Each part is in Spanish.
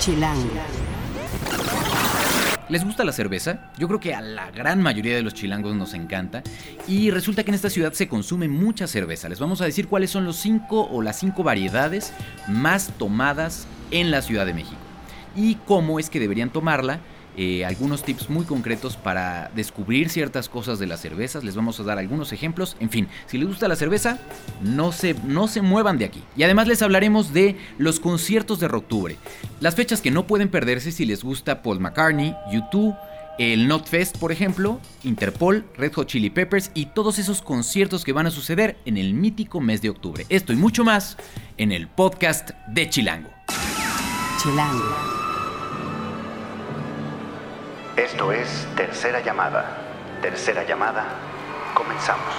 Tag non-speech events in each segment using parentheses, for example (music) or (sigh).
Chilango. ¿Les gusta la cerveza? Yo creo que a la gran mayoría de los chilangos nos encanta. Y resulta que en esta ciudad se consume mucha cerveza. Les vamos a decir cuáles son los cinco o las cinco variedades más tomadas en la Ciudad de México. Y cómo es que deberían tomarla eh, algunos tips muy concretos para descubrir ciertas cosas de las cervezas. Les vamos a dar algunos ejemplos. En fin, si les gusta la cerveza, no se, no se muevan de aquí. Y además les hablaremos de los conciertos de octubre. Las fechas que no pueden perderse si les gusta Paul McCartney, YouTube, el NotFest, por ejemplo, Interpol, Red Hot Chili Peppers y todos esos conciertos que van a suceder en el mítico mes de octubre. Esto y mucho más en el podcast de Chilango. Chilango. Esto es Tercera Llamada. Tercera Llamada, comenzamos.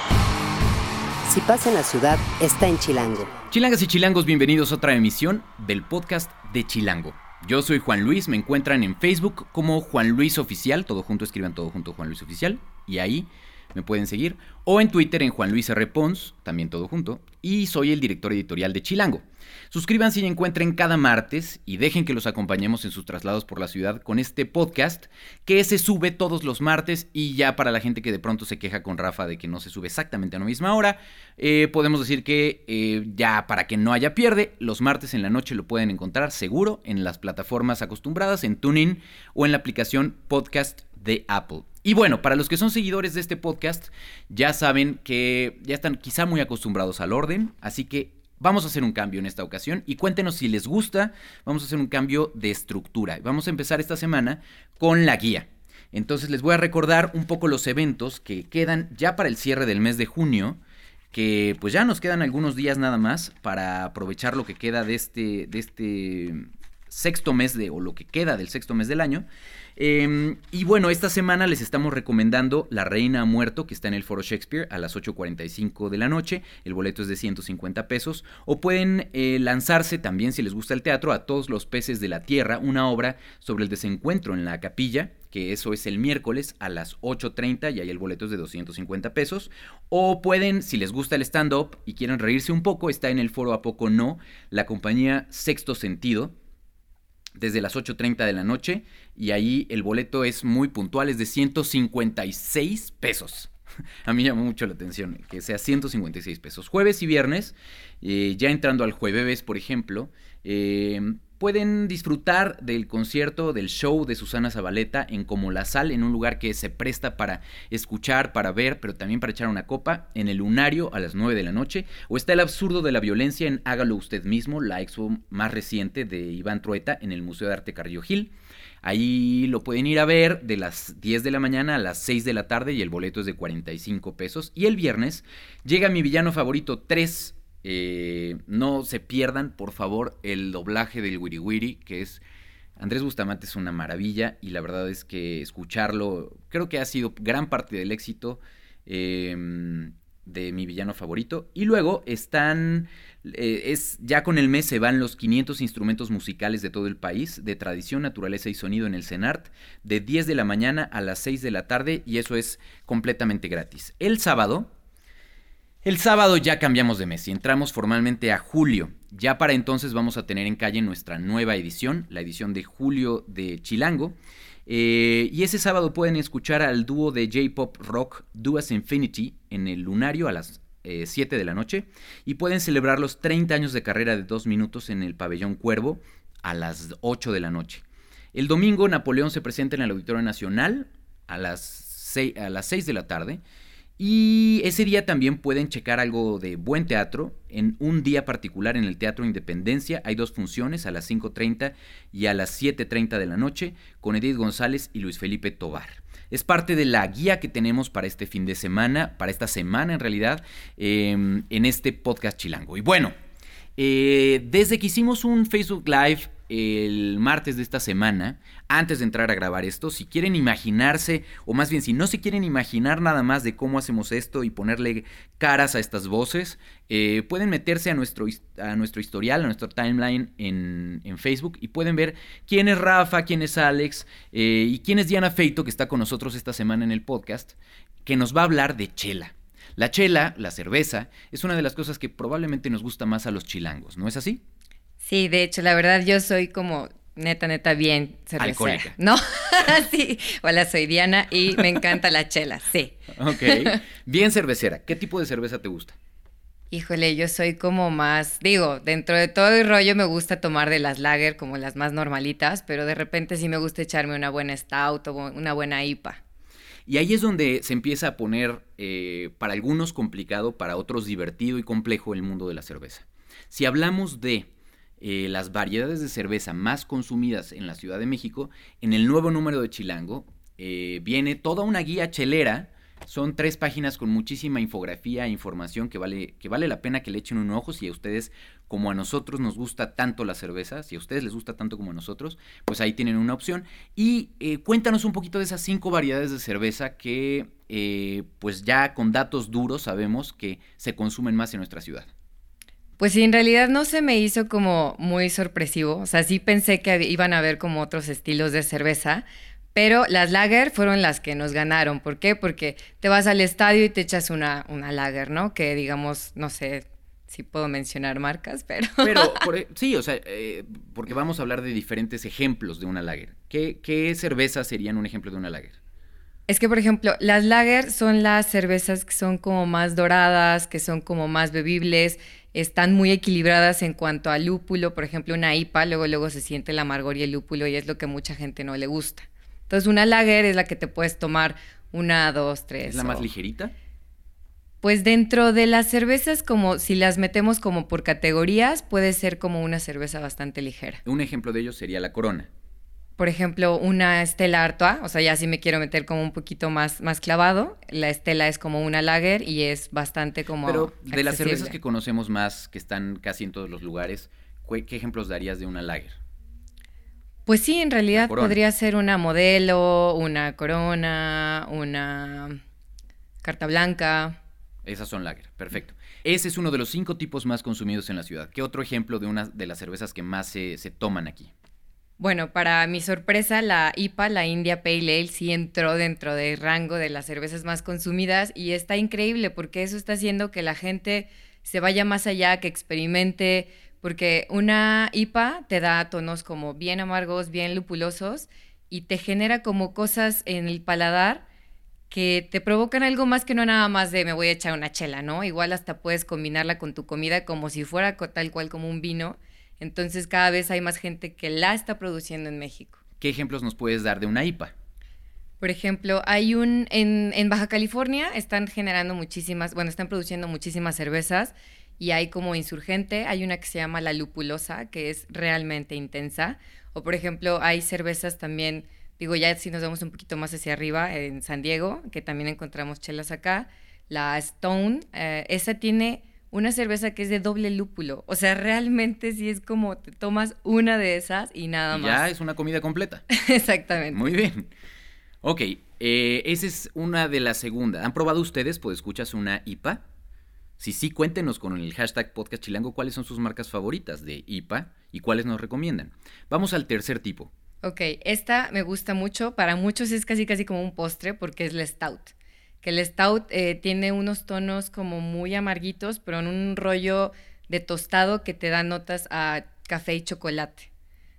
Si pasa en la ciudad, está en Chilango. Chilangas y chilangos, bienvenidos a otra emisión del podcast de Chilango. Yo soy Juan Luis, me encuentran en Facebook como Juan Luis Oficial, todo junto, escriban todo junto Juan Luis Oficial, y ahí me pueden seguir, o en Twitter en Juan Luis R. Pons, también todo junto, y soy el director editorial de Chilango. Suscríbanse y encuentren cada martes y dejen que los acompañemos en sus traslados por la ciudad con este podcast que se sube todos los martes y ya para la gente que de pronto se queja con Rafa de que no se sube exactamente a la misma hora, eh, podemos decir que eh, ya para que no haya pierde, los martes en la noche lo pueden encontrar seguro en las plataformas acostumbradas, en TuneIn o en la aplicación podcast de Apple. Y bueno, para los que son seguidores de este podcast, ya saben que ya están quizá muy acostumbrados al orden, así que vamos a hacer un cambio en esta ocasión y cuéntenos si les gusta, vamos a hacer un cambio de estructura. Vamos a empezar esta semana con la guía. Entonces les voy a recordar un poco los eventos que quedan ya para el cierre del mes de junio, que pues ya nos quedan algunos días nada más para aprovechar lo que queda de este, de este sexto mes de, o lo que queda del sexto mes del año. Em, y bueno, esta semana les estamos recomendando La Reina ha muerto, que está en el Foro Shakespeare a las 8.45 de la noche. El boleto es de 150 pesos. O pueden eh, lanzarse también, si les gusta el teatro, a Todos los peces de la tierra, una obra sobre el desencuentro en la capilla que eso es el miércoles a las 8.30 y ahí el boleto es de 250 pesos. O pueden, si les gusta el stand-up y quieren reírse un poco, está en el foro A Poco No, la compañía Sexto Sentido, desde las 8.30 de la noche y ahí el boleto es muy puntual, es de 156 pesos. (laughs) A mí llamó mucho la atención que sea 156 pesos. Jueves y viernes, eh, ya entrando al jueves, por ejemplo, eh, pueden disfrutar del concierto, del show de Susana Zabaleta en Como la Sal, en un lugar que se presta para escuchar, para ver, pero también para echar una copa, en el Lunario a las 9 de la noche. O está El Absurdo de la Violencia en Hágalo Usted Mismo, la expo más reciente de Iván Trueta en el Museo de Arte Carrillo Gil. Ahí lo pueden ir a ver de las 10 de la mañana a las 6 de la tarde y el boleto es de 45 pesos. Y el viernes llega mi villano favorito 3 eh, no se pierdan, por favor, el doblaje del Wiri Wiri, que es... Andrés Bustamante es una maravilla y la verdad es que escucharlo creo que ha sido gran parte del éxito em, de mi villano favorito. Y luego están, eh, es ya con el mes se van los 500 instrumentos musicales de todo el país, de tradición, naturaleza y sonido en el CENART, de 10 de la mañana a las 6 de la tarde y eso es completamente gratis. El sábado, el sábado ya cambiamos de mes y entramos formalmente a julio. Ya para entonces vamos a tener en calle nuestra nueva edición, la edición de julio de Chilango. Eh, y ese sábado pueden escuchar al dúo de J-Pop Rock Duas Infinity en el Lunario a las 7 eh, de la noche. Y pueden celebrar los 30 años de carrera de 2 minutos en el Pabellón Cuervo a las 8 de la noche. El domingo Napoleón se presenta en el Auditorio Nacional a las 6, a las 6 de la tarde. Y ese día también pueden checar algo de buen teatro. En un día particular en el Teatro Independencia hay dos funciones a las 5.30 y a las 7.30 de la noche con Edith González y Luis Felipe Tobar. Es parte de la guía que tenemos para este fin de semana, para esta semana en realidad, em, en este podcast chilango. Y bueno, eh, desde que hicimos un Facebook Live el martes de esta semana, antes de entrar a grabar esto, si quieren imaginarse, o más bien si no se quieren imaginar nada más de cómo hacemos esto y ponerle caras a estas voces, eh, pueden meterse a nuestro, a nuestro historial, a nuestro timeline en, Facebook y pueden ver quién es Rafa, quién es Alex eh, y quién es Diana Feito, que está con nosotros esta semana en el podcast, que nos va a hablar de chela. La chela, la cerveza, es una de las cosas que probablemente nos gusta más a los chilangos, ¿no es así? Sí, de hecho, la verdad yo soy como neta, neta, bien cervecera. No, (laughs) sí. Hola, soy Diana y me encanta la chela, sí. Ok. Bien cervecera. ¿Qué tipo de cerveza te gusta? Híjole, yo soy como más, digo, dentro de todo el rollo me gusta tomar de las lager como las más normalitas, pero de repente sí me gusta echarme una buena stout o una buena IPA. Y ahí es donde se empieza a poner, eh, para algunos complicado, para otros divertido y complejo el mundo de la cerveza. Si hablamos de eh, las variedades de cerveza más consumidas en la Ciudad de México, en el nuevo número de Chilango eh, viene toda una guía chelera. Son tres páginas con muchísima infografía e información que vale, que vale la pena que le echen un ojo si a ustedes, como a nosotros, nos gusta tanto la cerveza, si a ustedes les gusta tanto como a nosotros, pues ahí tienen una opción. Y eh, cuéntanos un poquito de esas cinco variedades de cerveza que, eh, pues ya con datos duros sabemos que se consumen más en nuestra ciudad. Pues sí, en realidad no se me hizo como muy sorpresivo. O sea, sí pensé que iban a haber como otros estilos de cerveza, pero las lager fueron las que nos ganaron. ¿Por qué? Porque te vas al estadio y te echas una, una lager, ¿no? Que digamos, no sé si puedo mencionar marcas, pero... (laughs) Pero, por e- sí, o sea, eh, porque vamos a hablar de diferentes ejemplos de una lager. ¿Qué, qué cervezas serían un ejemplo de una lager? Es que, por ejemplo, las lager son las cervezas que son como más doradas, que son como más bebibles, están muy equilibradas en cuanto al lúpulo. Por ejemplo, una IPA, luego, luego se siente el amargor y el lúpulo y es lo que mucha gente no le gusta. Entonces, una lager es la que te puedes tomar una, dos, tres. ¿Es la más ligerita? Pues dentro de las cervezas, como si las metemos como por categorías, puede ser como una cerveza bastante ligera. Un ejemplo de ello sería la Corona. Por ejemplo, una Stella Artois, o sea, ya si me quiero meter como un poquito más, más clavado, la Stella es como una lager y es bastante como Pero de las cervezas que conocemos más, que están casi en todos los lugares, ¿cu- ¿qué ejemplos darías de una lager? Pues sí, en realidad podría ser una modelo, una corona, una carta blanca. Esas son lager, perfecto. Ese es uno de los cinco tipos más consumidos en la ciudad. ¿Qué otro ejemplo de una de las cervezas que más se, se toman aquí? Bueno, para mi sorpresa, la IPA, la India Pale Ale, sí entró dentro del rango de las cervezas más consumidas y está increíble porque eso está haciendo que la gente se vaya más allá, que experimente, porque una IPA te da tonos como bien amargos, bien lupulosos y te genera como cosas en el paladar que te provocan algo más que no nada más de me voy a echar una chela, ¿no? Igual hasta puedes combinarla con tu comida como si fuera tal cual como un vino. Entonces cada vez hay más gente que la está produciendo en México. ¿Qué ejemplos nos puedes dar de una IPA? Por ejemplo, hay un en, en Baja California están generando muchísimas, bueno, están produciendo muchísimas cervezas y hay como insurgente, hay una que se llama la lupulosa, que es realmente intensa. O por ejemplo, hay cervezas también, digo ya si nos vamos un poquito más hacia arriba, en San Diego, que también encontramos chelas acá, la Stone, eh, esa tiene una cerveza que es de doble lúpulo. O sea, realmente sí es como te tomas una de esas y nada más. ya es una comida completa. (laughs) Exactamente. Muy bien. Ok, eh, esa es una de las segundas. ¿Han probado ustedes, pues escuchas una IPA? Si sí, cuéntenos con el hashtag podcast chilango cuáles son sus marcas favoritas de IPA y cuáles nos recomiendan. Vamos al tercer tipo. Ok, esta me gusta mucho. Para muchos es casi casi como un postre porque es la stout. Que el stout eh, tiene unos tonos como muy amarguitos, pero en un rollo de tostado que te da notas a café y chocolate.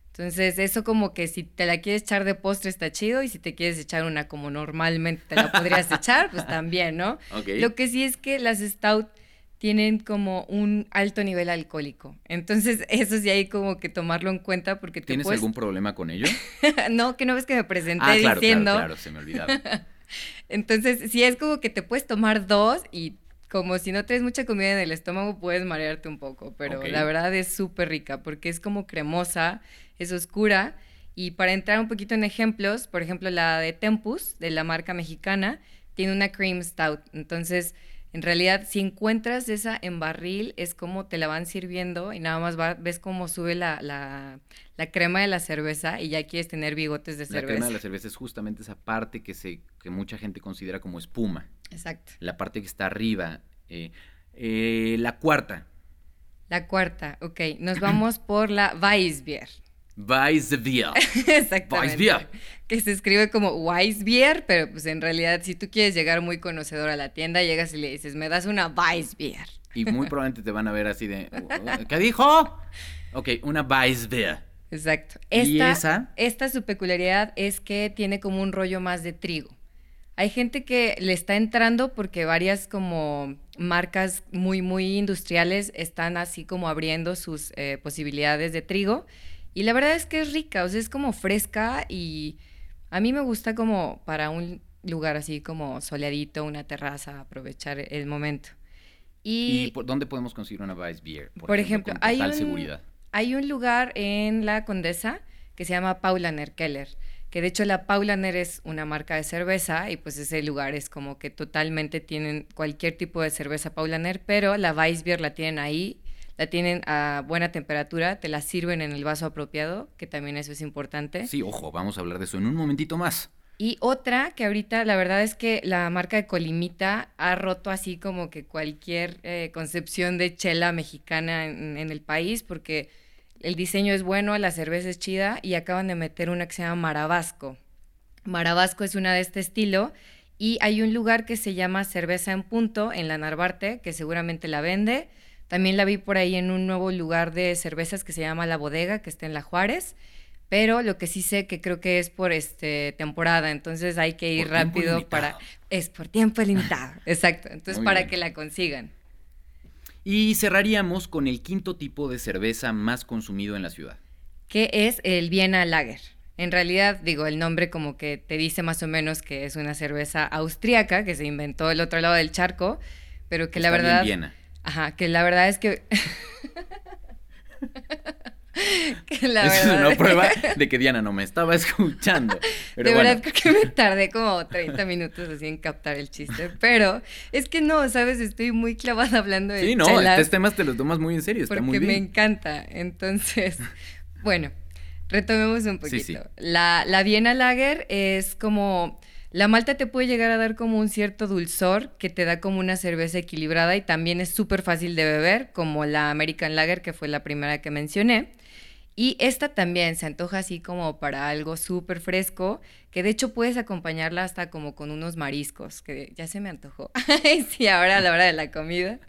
Entonces, eso como que si te la quieres echar de postre está chido y si te quieres echar una como normalmente te la podrías (laughs) echar, pues también, ¿no? Lo que sí es que las stout tienen como un alto nivel alcohólico. Entonces, (laughs) eso sí hay como que tomarlo en cuenta porque te ¿Tienes puedes... algún problema con ello? (laughs) no, que no ves que me presenté ah, claro, diciendo. claro, claro, se me olvidaba. (laughs) Entonces, sí es como que te puedes tomar dos y como si no traes mucha comida en el estómago, puedes marearte un poco. Pero la verdad es súper rica porque es como cremosa, es oscura. Y para entrar un poquito en ejemplos, por ejemplo, la de Tempus, de la marca mexicana, tiene una cream stout. Entonces, en realidad, si encuentras esa en barril, es como te la van sirviendo y nada más va- ves cómo sube la, la- la crema de la cerveza y ya quieres tener bigotes de La cerveza. crema de la cerveza es justamente esa parte que, se, que mucha gente considera como espuma. Exacto. La parte que está arriba. Eh, eh, la cuarta, La cuarta, ok. Nos vamos por la Weissbier. Weissbier. (laughs) Exactamente. Weissbier. Que se escribe como Weissbier, pero pues en realidad si tú quieres llegar muy conocedor a la tienda, llegas y le dices, me das una Weissbier. Y muy probablemente te van a ver así de, "Uh, ¿qué (laughs) dijo? Ok, una Weissbier. Exacto. ¿Y esa? esta su peculiaridad es que tiene como un rollo más de trigo. Hay gente que le está entrando porque varias como marcas muy, muy industriales están así como abriendo sus eh, posibilidades de trigo. Y la verdad es que es rica, o sea, es como fresca y a mí me gusta como para un lugar así como soleadito, una terraza, aprovechar el momento. ¿Y, Y, por dónde podemos conseguir una Vice Beer? por ejemplo, hay un, seguridad. hay un lugar en la Condesa que se llama Paulaner Keller, que de hecho la Paulaner es una marca de cerveza y pues ese lugar es como que totalmente tienen cualquier tipo de cerveza Paulaner, pero la Weissbier la tienen ahí, la tienen a buena temperatura, te la sirven en el vaso apropiado, que también eso es importante. Sí, ojo, vamos a hablar de eso en un momentito más. Y otra que ahorita la verdad es que la marca de Colimita ha roto así como que cualquier eh, concepción de chela mexicana en, en el país porque el diseño es bueno, la cerveza es chida y acaban de meter una que se llama Marabasco. Marabasco es una de este estilo y hay un lugar que se llama Cerveza en Punto en la Narvarte que seguramente la vende. También la vi por ahí en un nuevo lugar de cervezas que se llama La Bodega que está en La Juárez. Pero lo que sí sé que creo que es por este temporada, entonces hay que ir Por rápido para es por tiempo limitado, (laughs) exacto. Entonces Muy para bien. que la consigan. Y cerraríamos con el quinto tipo de cerveza más consumido en la ciudad. que es el Viena Lager. En realidad, digo, el nombre como que te dice más o menos que es una cerveza austríaca que se inventó el otro lado del charco, pero que la Está bien verdad... Viena. Ajá, que la verdad es que... (laughs) que la es verdad- una prueba (laughs) de que Diana no me estaba escuchando. (laughs) Pero de bueno, verdad creo que me tardé como 30 minutos así en captar el chiste, pero es que no, sabes, estoy muy clavada hablando de sí, no, chelas estos temas te los tomas muy en serio, está porque muy me encanta. Entonces, bueno, retomemos un Sí, poquito. sí. La, la Viena Lager es como... La malta te puede llegar a dar como un cierto dulzor que te da como una cerveza equilibrada y también es súper fácil de beber, como la American Lager, que fue la primera que mencioné. Y esta también se antoja así como para algo súper fresco, que de hecho puedes acompañarla hasta como con unos mariscos, que ya se me antojó. (laughs) Sí, ahora a la hora de la comida.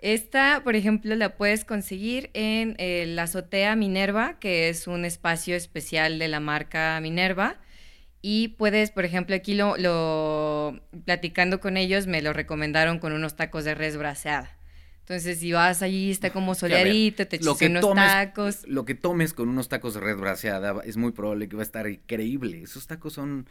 Esta, por ejemplo, la puedes conseguir en eh, la azotea Minerva, que es un espacio especial de la marca Minerva. Y puedes, por ejemplo, aquí lo, lo- platicando con ellos, me lo recomendaron con unos tacos de res braseada. Entonces, si vas allí, está como (laughs) soleadito, te lo echas que unos tomes- tacos. Lo que tomes con unos tacos de red braseada es muy probable que va a estar increíble. Esos tacos son.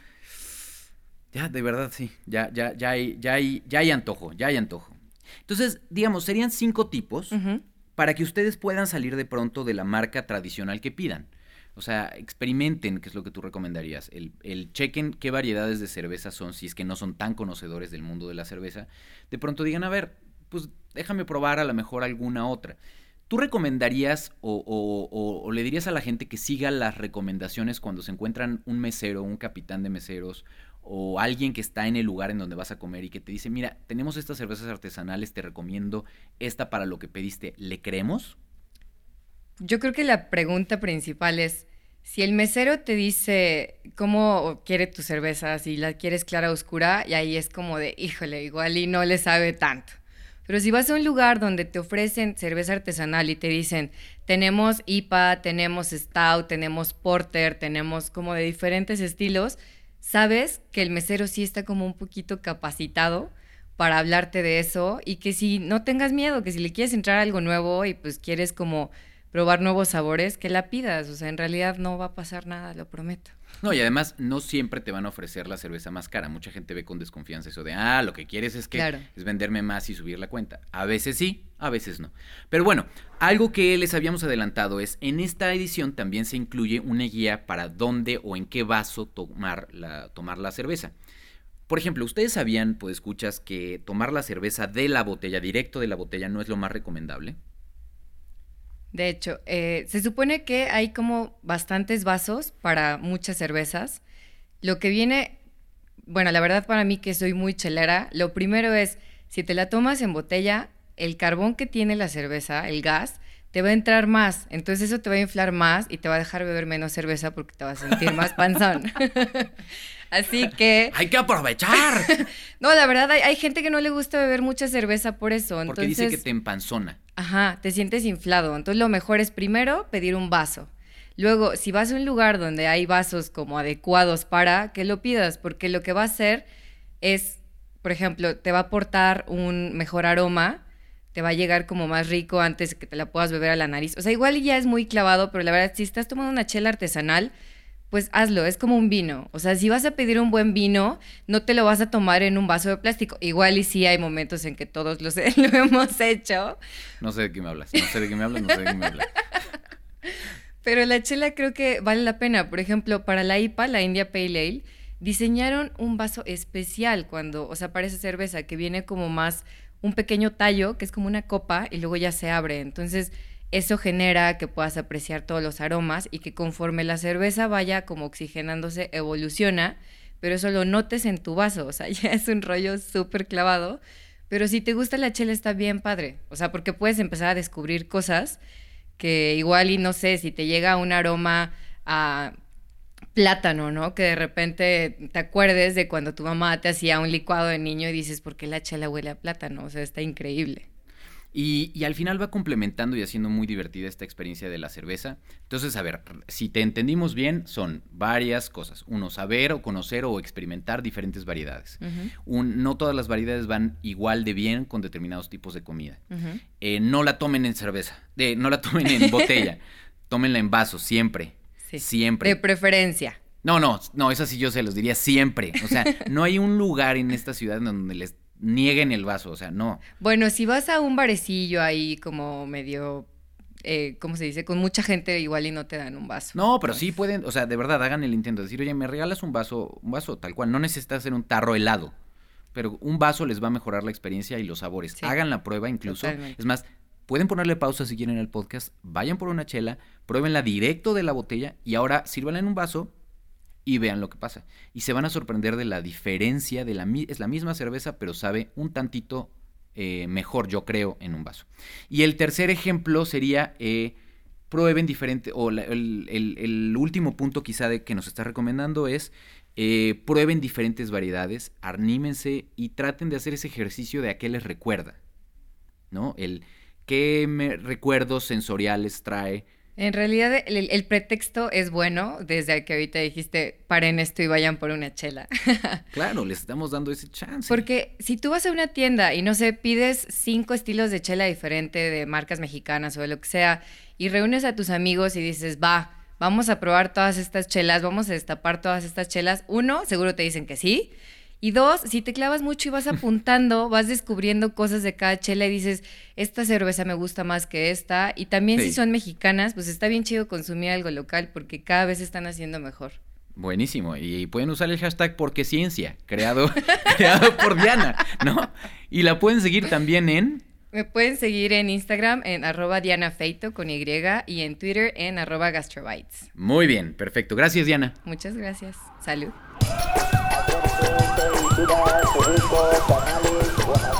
Ya, de verdad, sí. Ya, ya, ya hay, ya hay, ya hay antojo, ya hay antojo. Entonces, digamos, serían cinco tipos para que ustedes puedan salir de pronto de la marca tradicional que pidan. O sea, experimenten, que es lo que tú recomendarías. El, el chequen qué variedades de cerveza son, si es que no son tan conocedores del mundo de la cerveza. De pronto digan, a ver, pues déjame probar a lo mejor alguna otra. ¿Tú recomendarías o, le dirías a la gente que siga las recomendaciones cuando se encuentran un mesero, un capitán de meseros o alguien que está en el lugar en donde vas a comer y que te dice, mira, tenemos estas cervezas artesanales, te recomiendo esta para lo que pediste, ¿le creemos? Yo creo que la pregunta principal es, si el mesero te dice cómo quiere tu cerveza, si la quieres clara o oscura, y ahí es como de, híjole, igual y no le sabe tanto. Pero si vas a un lugar donde te ofrecen cerveza artesanal y te dicen, tenemos IPA, tenemos Stout, tenemos Porter, tenemos como de diferentes estilos, sabes que el mesero sí está como un poquito capacitado para hablarte de eso y que si no tengas miedo, que si le quieres entrar algo nuevo y pues quieres como probar nuevos sabores, que la pidas. O sea, en realidad no va a pasar nada, lo prometo. No, y además no siempre te van a ofrecer la cerveza más cara. Mucha gente ve con desconfianza eso de, ah, lo que quieres es que Claro. es venderme más y subir la cuenta. A veces sí, a veces no. Pero bueno, algo que les habíamos adelantado es, en esta edición también se incluye una guía para dónde o en qué vaso tomar la, tomar la cerveza. Por ejemplo, ¿ustedes sabían, pues escuchas, que tomar la cerveza de la botella, directo de la botella, no es lo más recomendable? De hecho, eh, se supone que hay como bastantes vasos para muchas cervezas. Lo que viene, bueno, la verdad para mí que soy muy chelera, lo primero es, si te la tomas en botella, el carbón que tiene la cerveza, el gas, te va a entrar más. Entonces eso te va a inflar más y te va a dejar beber menos cerveza porque te vas a sentir más (laughs) panzón. Así que, ¡Hay que aprovechar! (laughs) no, la verdad hay, hay gente que no le gusta beber mucha cerveza por eso. Porque Entonces, dice que te empanzona. Ajá, te sientes inflado. Entonces lo mejor es primero pedir un vaso. Luego, si vas a un lugar donde hay vasos como adecuados para, que lo pidas, porque lo que va a hacer es, por ejemplo, te va a aportar un mejor aroma, te va a llegar como más rico antes de que te la puedas beber a la nariz. O sea, igual ya es muy clavado, pero la verdad, si estás tomando una chela artesanal, pues hazlo, es como un vino. O sea, si vas a pedir un buen vino, no te lo vas a tomar en un vaso de plástico. Igual y sí hay momentos en que todos los, (laughs) lo hemos hecho. No sé de qué me hablas, no sé de qué me hablas, no sé de qué me hablas. (laughs) Pero la chela creo que vale la pena. Por ejemplo, para la IPA, la India Pale Ale, diseñaron un vaso especial cuando, o sea, parece cerveza, que viene como más un pequeño tallo, que es como una copa, y luego ya se abre. Entonces, eso genera que puedas apreciar todos los aromas y que conforme la cerveza vaya como oxigenándose, evoluciona, pero eso lo notes en tu vaso, o sea, (laughs) ya es un rollo súper clavado, pero si te gusta la chela está bien padre, o sea, porque puedes empezar a descubrir cosas que igual y no sé, si te llega un aroma a plátano, ¿no? Que de repente te acuerdes de cuando tu mamá te hacía un licuado de niño y dices, ¿por qué la chela huele a plátano? O sea, está increíble. Y, al final va complementando y haciendo muy divertida esta experiencia de la cerveza. Entonces, a ver, si te entendimos bien, son varias cosas. Uno, saber o conocer o experimentar diferentes variedades. Un, no todas las variedades van igual de bien con determinados tipos de comida. Eh, no la tomen en cerveza, de, no la tomen en botella, (laughs) tómenla en vaso, siempre. Siempre. De preferencia. No, no, no, eso sí yo se los diría siempre. O sea, (laughs) no hay un lugar en esta ciudad donde les nieguen el vaso, o sea, no. Bueno, si vas a un barecillo ahí como medio eh, ¿cómo se dice? Con mucha gente igual y no te dan un vaso. No, pero sí pueden, o sea, de verdad hagan el intento de decir, oye, me regalas un vaso, un vaso tal cual, no necesitas hacer un tarro helado, pero un vaso les va a mejorar la experiencia y los sabores. Hagan la prueba incluso. Es más, pueden ponerle pausa si quieren el podcast, vayan por una chela, pruébenla directo de la botella y ahora sírvanla en un vaso y vean lo que pasa. Y se van a sorprender de la diferencia, de la, es la misma cerveza, pero sabe un tantito eh, mejor, yo creo, en un vaso. Y el tercer ejemplo sería, eh, prueben diferente, o el, último punto quizá de que nos está recomendando es, eh, prueben diferentes variedades, anímense y traten de hacer ese ejercicio de a qué les recuerda, ¿no? El qué me, recuerdos sensoriales trae en realidad el, pretexto es bueno, desde que ahorita dijiste paren esto y vayan por una chela. (laughs) claro, les estamos dando ese chance. Porque si tú vas a una tienda y no sé, pides cinco estilos de chela diferente de marcas mexicanas o de lo que sea, y reúnes a tus amigos y dices, va, vamos a probar todas estas chelas, vamos a destapar todas estas chelas, uno, seguro te dicen que sí. Y dos, si te clavas mucho y vas apuntando, (laughs) vas descubriendo cosas de cada chela y dices, esta cerveza me gusta más que esta. Y también si son mexicanas, pues está bien chido consumir algo local porque cada vez están haciendo mejor. Buenísimo. Y pueden usar el hashtag porque ciencia, creado, (laughs) creado por Diana, ¿no? Y la pueden seguir también en... Me pueden seguir en Instagram en arroba Diana Feito con Y y en Twitter en arroba gastrobites. Muy bien, perfecto. Gracias, Diana. Muchas gracias. Salud.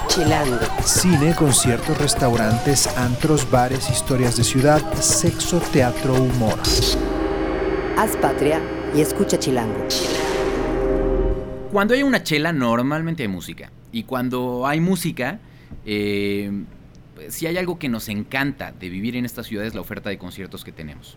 Chilango. Cine, conciertos, restaurantes, antros, bares, historias de ciudad, sexo, teatro, humor. Haz patria y escucha Chilango. Cuando hay una chela, normalmente hay música. Y cuando hay música, eh, si hay algo que nos encanta de vivir en esta ciudad es la oferta de conciertos que tenemos.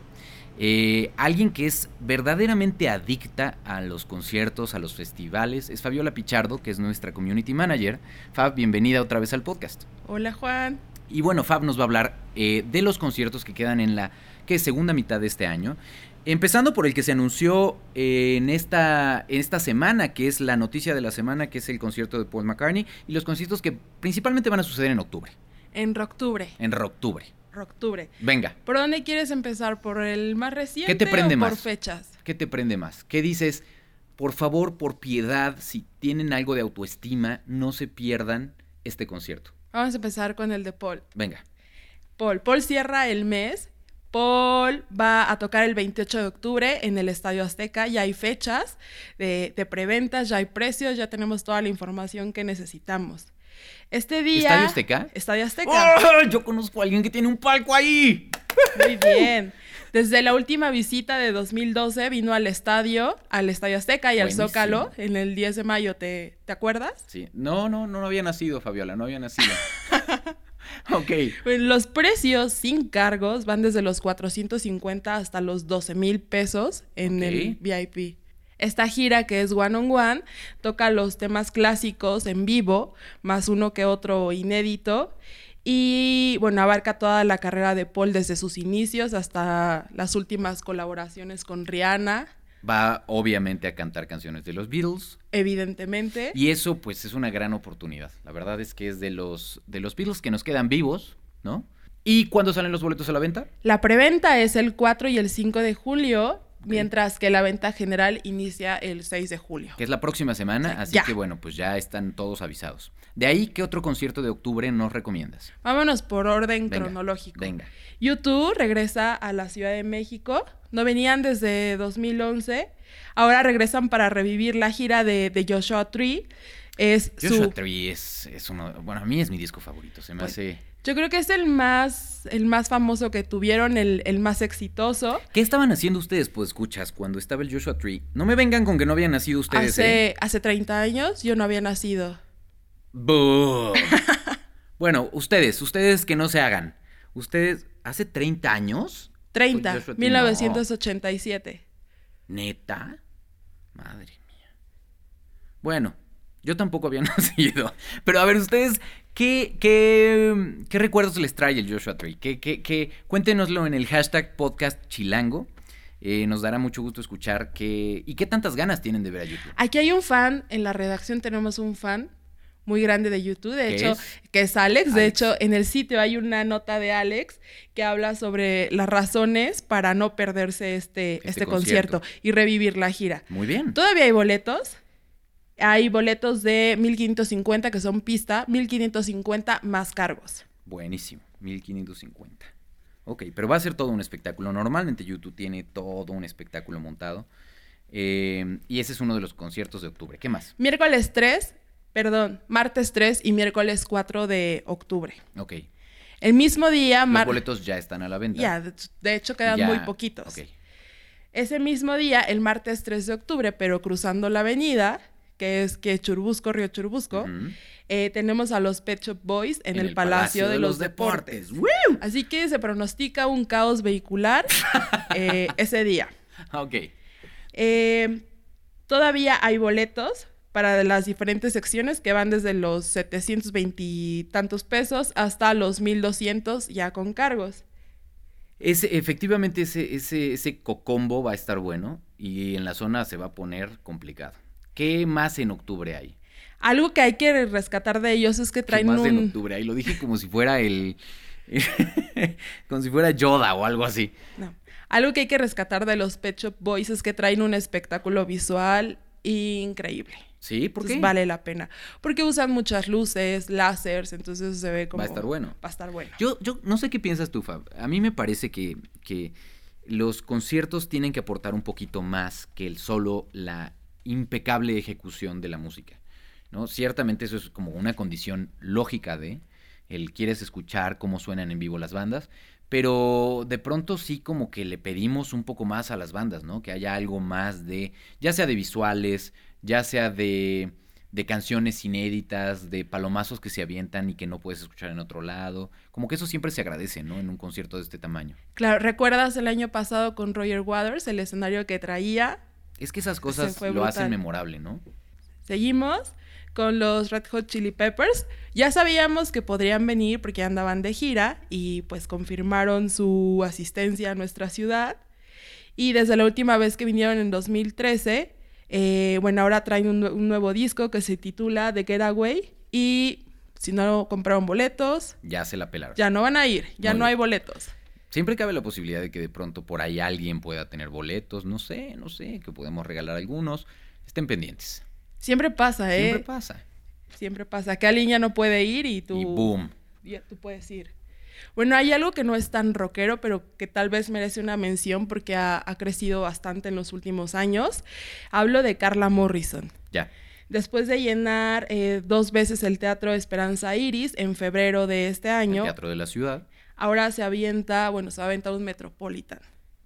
Eh, alguien que es verdaderamente adicta a los conciertos, a los festivales, es Fabiola Pichardo, que es nuestra community manager. Fab, bienvenida otra vez al podcast. Hola Juan. Y bueno, Fab nos va a hablar eh, de los conciertos que quedan en la que segunda mitad de este año. Empezando por el que se anunció eh, en, esta, en esta semana, que es la noticia de la semana, que es el concierto de Paul McCartney, y los conciertos que principalmente van a suceder en octubre. En octubre. En octubre octubre. Venga. ¿Por dónde quieres empezar? ¿Por el más reciente ¿Qué te prende o más? por fechas? ¿Qué te prende más? ¿Qué dices? Por favor, por piedad, si tienen algo de autoestima, no se pierdan este concierto. Vamos a empezar con el de Paul. Venga. Paul. Paul cierra el mes. Paul va a tocar el 28 de octubre en el Estadio Azteca. Ya hay fechas de, de preventas, ya hay precios, ya tenemos toda la información que necesitamos. Este día. ¿Estadio Azteca? Estadio Azteca. ¡Oh! Yo conozco a alguien que tiene un palco ahí. Muy bien. Desde la última visita de 2012 vino al estadio, al Estadio Azteca y al Zócalo en el 10 de mayo. ¿Te, ¿Te acuerdas? Sí. No, no, no, no había nacido, Fabiola, no había nacido. (laughs) Ok. Bueno, Los precios sin cargos van desde los 450 hasta los 12 mil pesos en el VIP. Esta gira, que es One on One, toca los temas clásicos en vivo, más uno que otro inédito. Y bueno, abarca toda la carrera de Paul desde sus inicios hasta las últimas colaboraciones con Rihanna, Va obviamente a cantar canciones de los Beatles. evidentemente. Y eso pues es una gran oportunidad. La verdad es que es de los, de los Beatles que nos quedan vivos, ¿no? ¿Y cuándo salen los boletos a la venta? La preventa es el 4 y el 5 de julio, mientras que la venta general inicia el 6 de julio. Que es la próxima semana, así Ya. que bueno, pues ya están todos avisados. De ahí, ¿qué otro concierto de octubre nos recomiendas? Vámonos por orden Venga, cronológico. Venga. YouTube regresa a la Ciudad de México. No venían desde 2011. Ahora regresan para revivir la gira de, de Joshua Tree. Es Joshua su, Tree es, es uno, bueno, a mí es mi disco favorito, se me Pues, hace... yo creo que es el más, el más famoso que tuvieron, el, el más exitoso. ¿Qué estaban haciendo ustedes, pues escuchas, cuando estaba el Joshua Tree? No me vengan con que no habían nacido ustedes, Hace, ¿eh? hace 30 años yo no había nacido. ¡Boo! (laughs) bueno, ustedes, ustedes que no se hagan. Ustedes, ¿hace 30 años? 30, Joshua Tree, 1987. ¿Neta? Madre mía. Bueno, yo tampoco había (laughs) nacido. Pero a ver, ustedes, ¿qué, qué, qué recuerdos les trae el Joshua Tree? ¿Qué, qué? Cuéntenoslo en el hashtag podcast chilango. Eh, nos dará mucho gusto escuchar qué... ¿Y qué tantas ganas tienen de ver a YouTube? Aquí hay un fan, en la redacción tenemos un fan muy grande de YouTube, de ¿Qué hecho, es? que es Alex. De hecho, en el sitio hay una nota de Alex que habla sobre las razones para no perderse este, Este este, concierto. concierto. y revivir la gira. Muy bien. Todavía hay boletos. Hay boletos de 1550 que son pista, 1550 más cargos. Buenísimo, 1550. Ok, pero va a ser todo un espectáculo. Normalmente YouTube tiene todo un espectáculo montado. Eh, y ese es uno de los conciertos de octubre. ¿Qué más? Miércoles 3, perdón, martes 3 y miércoles 4 de octubre. Ok. El mismo día, Los boletos ya están a la venta. ya, de, de hecho quedan Ya- muy poquitos. ok. Ese mismo día, el martes 3 de octubre, pero cruzando la avenida, que es que Churbusco, Río Churbusco, eh, tenemos a los Pet Shop Boys en, el, Palacio, de, los, Deportes. Así que se pronostica un caos vehicular eh, (laughs) ese día. Ok. Eh, todavía hay boletos para las diferentes secciones que van desde los 720 y tantos pesos hasta los 1200 ya con cargos. Ese, efectivamente, ese, ese, ese cocombo va a estar bueno y en la zona se va a poner complicado. ¿Qué más en octubre hay? Algo que hay que rescatar de ellos es que ¿Qué traen más en octubre hay? Lo dije como si fuera el... (laughs) como si fuera Yoda o algo así. No. Algo que hay que rescatar de los Pet Shop Boys es que traen un espectáculo visual increíble. ¿Sí? ¿Por Entonces qué? vale la pena. Porque usan muchas luces, láseres, entonces se ve como... Va a estar bueno. Va a estar bueno. Yo, yo no sé qué piensas tú, Fab. A mí me parece que, que los conciertos tienen que aportar un poquito más que el solo la impecable ejecución de la música. ¿no? Ciertamente eso es como una condición lógica de el quieres escuchar cómo suenan en vivo las bandas, pero de pronto sí como que le pedimos un poco más a las bandas, ¿no? Que haya algo más de, ya sea de visuales, ya sea de, de canciones inéditas, de palomazos que se avientan y que no puedes escuchar en otro lado. Como que eso siempre se agradece, ¿no? En un concierto de este tamaño. Claro, ¿recuerdas el año pasado con Roger Waters, el escenario que traía? Es que esas cosas lo hacen memorable, ¿no? Seguimos con los Red Hot Chili Peppers. Ya sabíamos que podrían venir porque andaban de gira y pues confirmaron su asistencia a nuestra ciudad. Y desde la última vez que vinieron en 2013, eh, bueno, ahora traen un, nue- un nuevo disco que se titula The Getaway y si no compraron boletos, Ya se la pelaron. ya no van a ir, ya Muy no bien. hay boletos. Siempre cabe la posibilidad de que de pronto por ahí alguien pueda tener boletos, no sé, no sé, que podemos regalar algunos. Estén pendientes. Siempre pasa, ¿eh? Siempre pasa. Siempre pasa. Que alguien ya no puede ir y tú... Y boom. ya tú puedes ir. Bueno, hay algo que no es tan rockero, pero que tal vez merece una mención porque ha, ha crecido bastante en los últimos años. Hablo de Carla Morrison. Ya. Después de llenar eh, dos veces el Teatro Esperanza Iris en febrero de este El año, Teatro de la Ciudad. Ahora se avienta, bueno, se va a aventar un Metropolitan.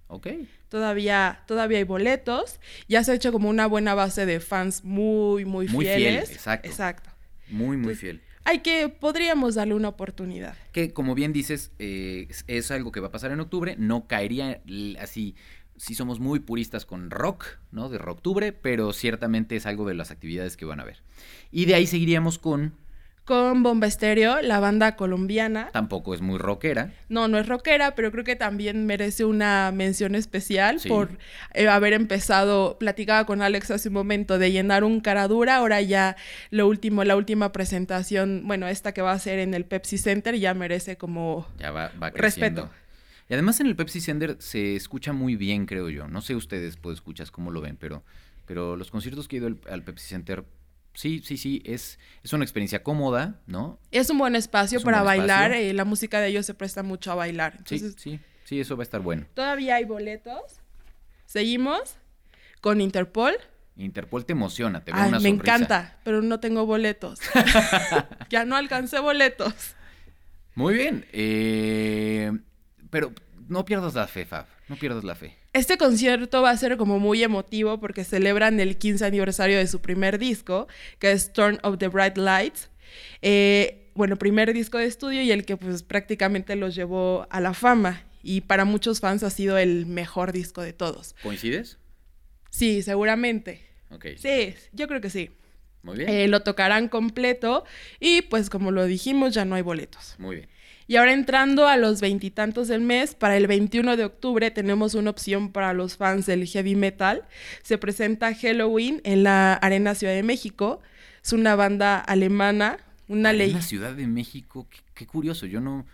Ok. Todavía, todavía hay boletos. Ya se ha hecho como una buena base de fans muy, muy Muy fiel, fieles. exacto. Exacto. Muy, muy fiel. hay que, podríamos darle una oportunidad. Que como bien dices, eh, es, es algo que va a pasar en octubre, no caería así, si somos muy puristas con rock, ¿no? De octubre, pero ciertamente es algo de las actividades que van a ver. Y de ahí seguiríamos con, Con Bomba Estéreo, la banda colombiana. tampoco es muy rockera, No, no es rockera, pero creo que también merece una mención especial Sí. por eh, haber empezado, platicaba con Alex hace un momento, de llenar un cara dura. Ahora ya lo último, la última presentación, bueno, esta que va a ser en el Pepsi Center, ya merece como ya va, va creciendo. respeto. Y además en el Pepsi Center se escucha muy bien, creo yo. No sé ustedes, pues, escuchas cómo lo ven, pero, pero los conciertos que he ido al, al Pepsi Center, sí, sí, sí, es, es una experiencia cómoda, ¿no? Es un buen espacio un para buen bailar, espacio. eh, la música de ellos se presta mucho a bailar. Sí, sí, sí, eso va a estar bueno. todavía hay boletos. Seguimos con Interpol. Interpol te emociona, te veo Ay, una me sonrisa. encanta, pero no tengo boletos. (laughs) (laughs) ya no alcancé boletos. Muy bien, eh, pero no pierdas la fe, Fab, no pierdas la fe. Este concierto va a ser como muy emotivo porque celebran el 15 aniversario de su primer disco, que es Turn of the Bright Lights. Eh, bueno, primer disco de estudio y el que pues prácticamente los llevó a la fama. Y para muchos fans ha sido el mejor disco de todos. ¿Coincides? Sí, seguramente. Ok, Sí, yo creo que sí. muy bien, Eh, lo tocarán completo y pues como lo dijimos ya no hay boletos. muy bien. Y ahora entrando a los veintitantos del mes, para el 21 de octubre tenemos una opción para los fans del heavy metal. Se presenta Halloween en la Arena Ciudad de México. Es una banda alemana, una ley. la Ciudad de México, qué, qué curioso, yo no,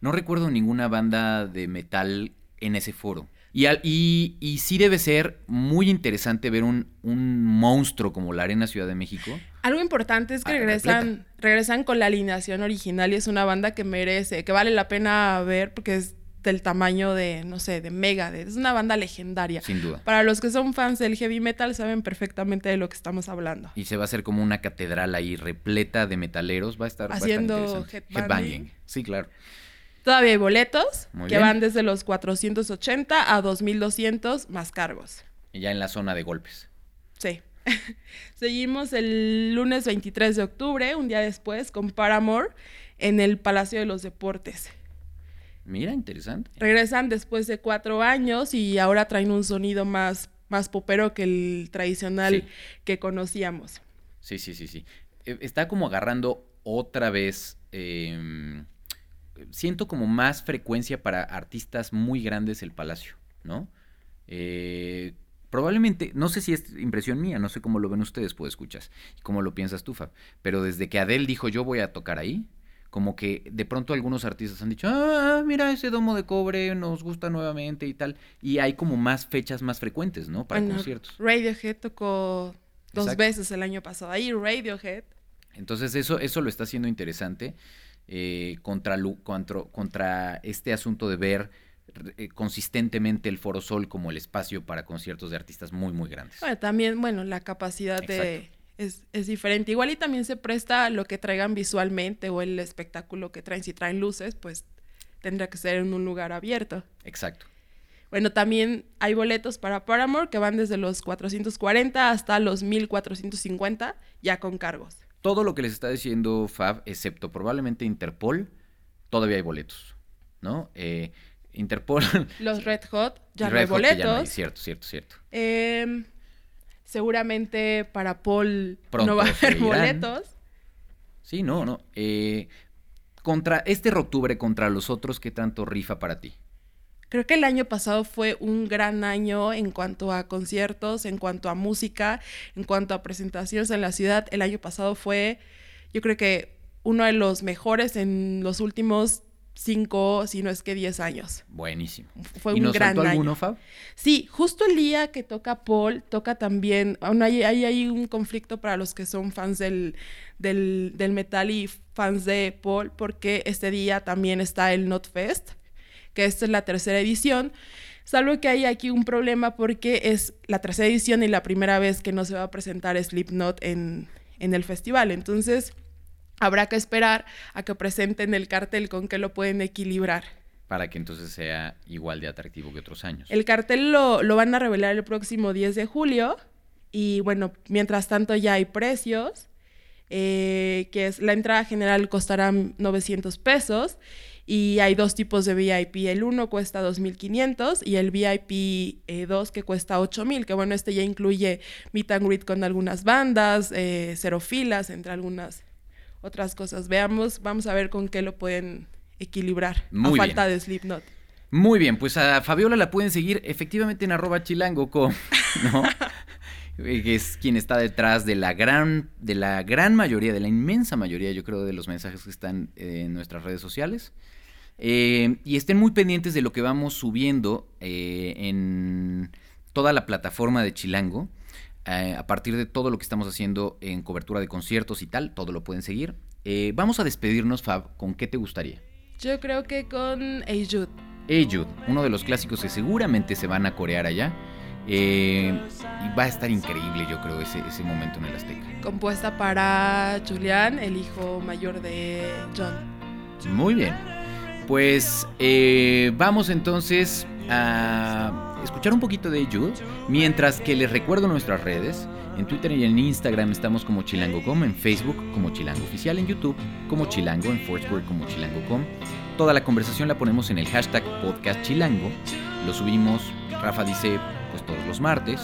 no recuerdo ninguna banda de metal en ese foro. Y, al- y, y sí debe ser muy interesante ver un, un monstruo como la Arena Ciudad de México. Algo importante es que Ah, regresan, regresan con la alineación original y es una banda que merece, que vale la pena ver porque es del tamaño de, no sé, de Megadeth. Es una banda legendaria. Sin duda. Para los que son fans del heavy metal saben perfectamente de lo que estamos hablando. Y se va a hacer como una catedral ahí repleta de metaleros. Va a estar, Haciendo headbanging. Sí, claro. Todavía hay boletos Muy que bien. van desde los 480 a 2200 más cargos. Y ya en la zona de golpes. Sí. (laughs) Seguimos el lunes 23 de octubre, un día después, con Paramore en el Palacio de los Deportes. Mira, interesante. Regresan después de cuatro años y ahora traen un sonido más, más popero que el tradicional Sí. que conocíamos. Sí, sí, sí, sí. Eh, Está como agarrando otra vez. eh, siento como más frecuencia para artistas muy grandes el Palacio, ¿no? Eh, probablemente, no sé si es impresión mía, no sé cómo lo ven ustedes, pues escuchas, y cómo lo piensas tú, Fab, pero desde que Adele dijo yo voy a tocar ahí, como que de pronto algunos artistas han dicho, ah, mira ese domo de cobre, nos gusta nuevamente y tal, y hay como más fechas más frecuentes, ¿no? Para Bueno, conciertos. Radiohead tocó dos Exacto. veces el año pasado. Ahí Radiohead. Entonces eso, eso lo está haciendo interesante eh, contra, contra, contra este asunto de ver eh, consistentemente el Foro Sol como el espacio para conciertos de artistas muy, muy grandes. Bueno, también, bueno, la capacidad de... Es, es diferente. Igual y también se presta lo que traigan visualmente o el espectáculo que traen. Si traen luces, pues tendrá que ser en un lugar abierto. Exacto. Bueno, también hay boletos para Paramore que van desde los 440 hasta los 1450, ya con cargos. Todo lo que les está diciendo Fab, excepto probablemente Interpol, todavía hay boletos, ¿no? Eh, Interpol... (laughs) Los Red Hot ya no hay ya no boletos. Cierto, cierto, cierto. Em, seguramente para Paul Pronto no va a haber boletos. Sí, no, no. Eh, contra este octubre, contra los otros, ¿qué tanto rifa para ti? Creo que el año pasado fue un gran año en cuanto a conciertos, en cuanto a música, en cuanto a presentaciones en la ciudad. El año pasado fue, yo creo que uno de los mejores en los últimos cinco, si no es que diez años. Buenísimo. Fue ¿Y un nos gran año. alguno, Fab? Sí, justo el día que toca Paul, toca también, aún hay, hay, hay un conflicto para los que son fans del, del, del metal y fans de Paul, porque este día también está el NotFest, que esta es la tercera edición. Salvo que hay aquí un problema porque es la tercera edición y la primera vez que no se va a presentar Slipknot en, en el festival. Entonces, habrá que esperar a que presenten el cartel con que lo pueden equilibrar. Para que entonces sea igual de atractivo que otros años. El cartel lo, lo van a revelar el próximo 10 de julio. Y bueno, mientras tanto ya hay precios. eh, que es la entrada general costará 900 pesos y hay dos tipos de VIP. El uno cuesta 2.500 y el VIP 2 que cuesta 8.000, que bueno, este ya incluye meet and greet con algunas bandas, eh, cero filas, entre algunas otras cosas. Veamos, vamos a ver con qué lo pueden equilibrar Muy a falta bien. de Slipknot. Muy bien, pues a Fabiola la pueden seguir efectivamente en arroba chilango.com, ¿no? (laughs) Eh, que es quien está detrás de la gran, de la gran mayoría, de la inmensa mayoría, yo creo, de los mensajes que están en nuestras redes sociales. Eh, y estén muy pendientes de lo que vamos subiendo eh, en toda la plataforma de Chilango. Eh, a partir de todo lo que estamos haciendo en cobertura de conciertos y tal, todo lo pueden seguir. Eh, vamos a despedirnos, Fab, ¿con qué te gustaría? Yo creo que con. Hey Jude, uno de los clásicos que seguramente se van a corear allá. Eh, y va a estar increíble, yo creo, ese, ese momento en el Azteca. compuesta para Julián, el hijo mayor de John. Muy bien. Pues eh, vamos entonces a escuchar un poquito de Jude, mientras que les recuerdo nuestras redes. En Twitter y en Instagram estamos como chilango.com, en Facebook como Chilango Oficial, en YouTube como Chilango, en Foursquare como chilango.com. Toda la conversación la ponemos en el hashtag podcast chilango. Lo subimos, Rafa dice, pues todos los martes,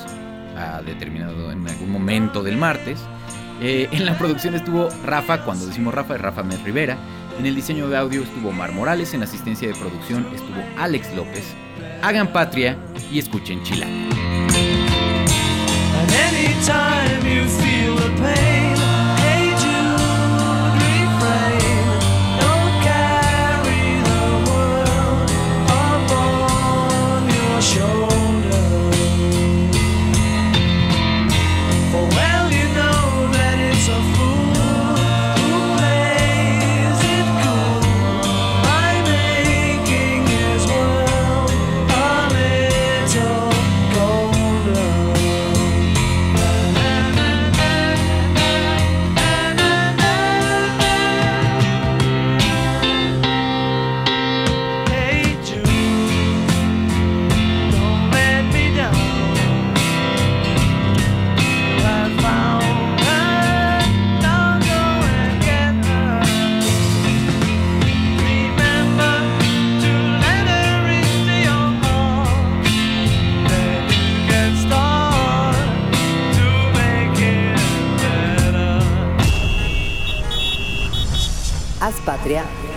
a determinado en algún momento del martes. Eh, en la producción estuvo Rafa, cuando decimos Rafa, es Rafa Mes Rivera. En el diseño de audio estuvo Mar Morales, en asistencia de producción estuvo Alex López. Hagan patria y escuchen Chilango.